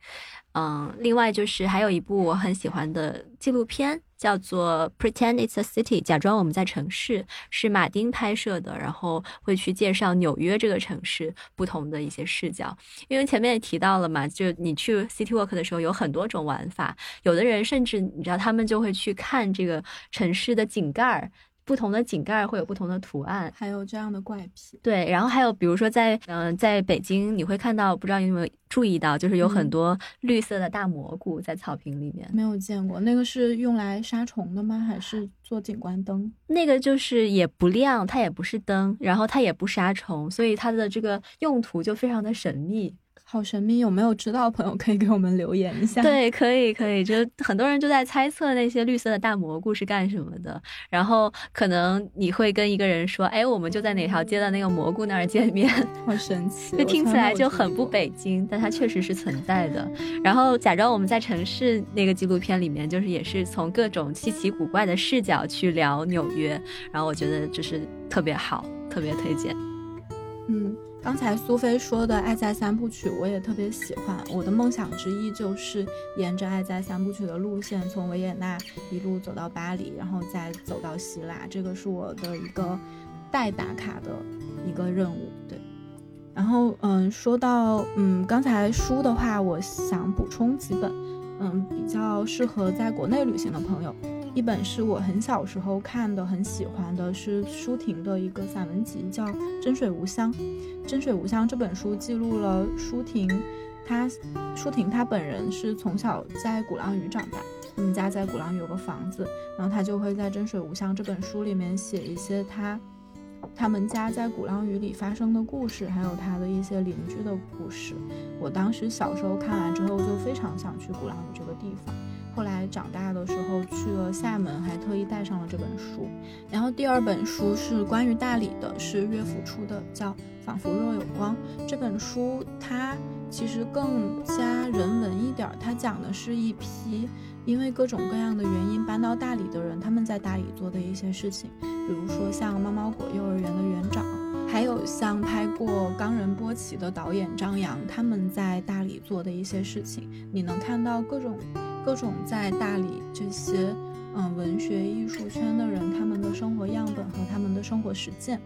嗯，另外就是还有一部我很喜欢的纪录片，叫做《Pretend It's a City》，假装我们在城市，是马丁拍摄的，然后会去介绍纽约这个城市不同的一些视角。因为前面也提到了嘛，就你去 City Walk 的时候有很多种玩法，有的人甚至你知道他们就会去看这个城市的井盖儿。不同的井盖会有不同的图案，还有这样的怪癖。对，然后还有比如说在嗯，在北京你会看到，不知道你有没有注意到，就是有很多绿色的大蘑菇在草坪里面。没有见过，那个是用来杀虫的吗？还是做景观灯？那个就是也不亮，它也不是灯，然后它也不杀虫，所以它的这个用途就非常的神秘。好神秘，有没有知道的朋友可以给我们留言一下？对，可以，可以，就很多人就在猜测那些绿色的大蘑菇是干什么的。然后可能你会跟一个人说：“哎，我们就在哪条街的那个蘑菇那儿见面。”好神奇，就听起来就很不北京，但它确实是存在的。然后假装我们在城市那个纪录片里面，就是也是从各种稀奇古怪的视角去聊纽约。然后我觉得就是特别好，特别推荐。嗯。刚才苏菲说的《爱在三部曲》，我也特别喜欢。我的梦想之一就是沿着《爱在三部曲》的路线，从维也纳一路走到巴黎，然后再走到希腊。这个是我的一个待打卡的一个任务。对，然后嗯，说到嗯，刚才书的话，我想补充几本，嗯，比较适合在国内旅行的朋友。一本是我很小时候看的，很喜欢的，是舒婷的一个散文集，叫《真水无香》。《真水无香》这本书记录了舒婷，她舒婷她本人是从小在鼓浪屿长大，他们家在鼓浪屿有个房子，然后她就会在《真水无香》这本书里面写一些她他们家在鼓浪屿里发生的故事，还有他的一些邻居的故事。我当时小时候看完之后，就非常想去鼓浪屿这个地方。后来长大的时候去了厦门，还特意带上了这本书。然后第二本书是关于大理的，是乐府出的，叫《仿佛若有光》。这本书它其实更加人文一点，它讲的是一批因为各种各样的原因搬到大理的人，他们在大理做的一些事情。比如说像猫猫果幼儿园的园长，还有像拍过《冈仁波齐》的导演张扬，他们在大理做的一些事情，你能看到各种。各种在大理这些嗯文学艺术圈的人，他们的生活样本和他们的生活实践。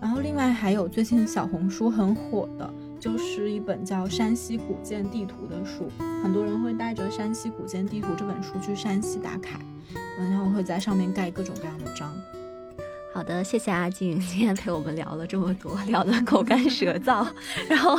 然后另外还有最近小红书很火的，就是一本叫《山西古建地图》的书，很多人会带着《山西古建地图》这本书去山西打卡，然后会在上面盖各种各样的章。好的，谢谢阿静，今天陪我们聊了这么多，聊得口干舌燥，然后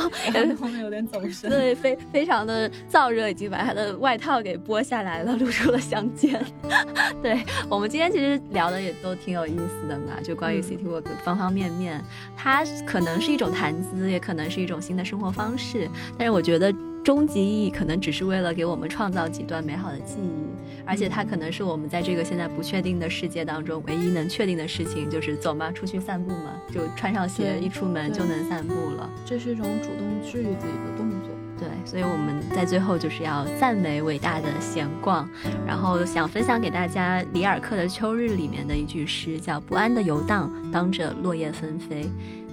后面有点走神，对，非非常的燥热，已经把他的外套给剥下来了，露出了香肩。对我们今天其实聊的也都挺有意思的嘛，就关于 City Walk 方方面面，它可能是一种谈资，也可能是一种新的生活方式，但是我觉得。终极意义可能只是为了给我们创造几段美好的记忆，而且它可能是我们在这个现在不确定的世界当中唯一能确定的事情，就是走嘛，出去散步嘛，就穿上鞋一出门就能散步了。这是一种主动治愈自己的动作。对，所以我们在最后就是要赞美伟大的闲逛，然后想分享给大家里尔克的《秋日》里面的一句诗，叫“不安的游荡，当着落叶纷飞”。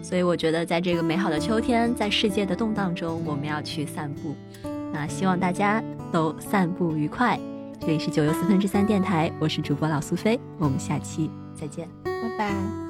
所以我觉得，在这个美好的秋天，在世界的动荡中，我们要去散步。那希望大家都散步愉快。这里是九又四分之三电台，我是主播老苏菲，我们下期再见，拜拜。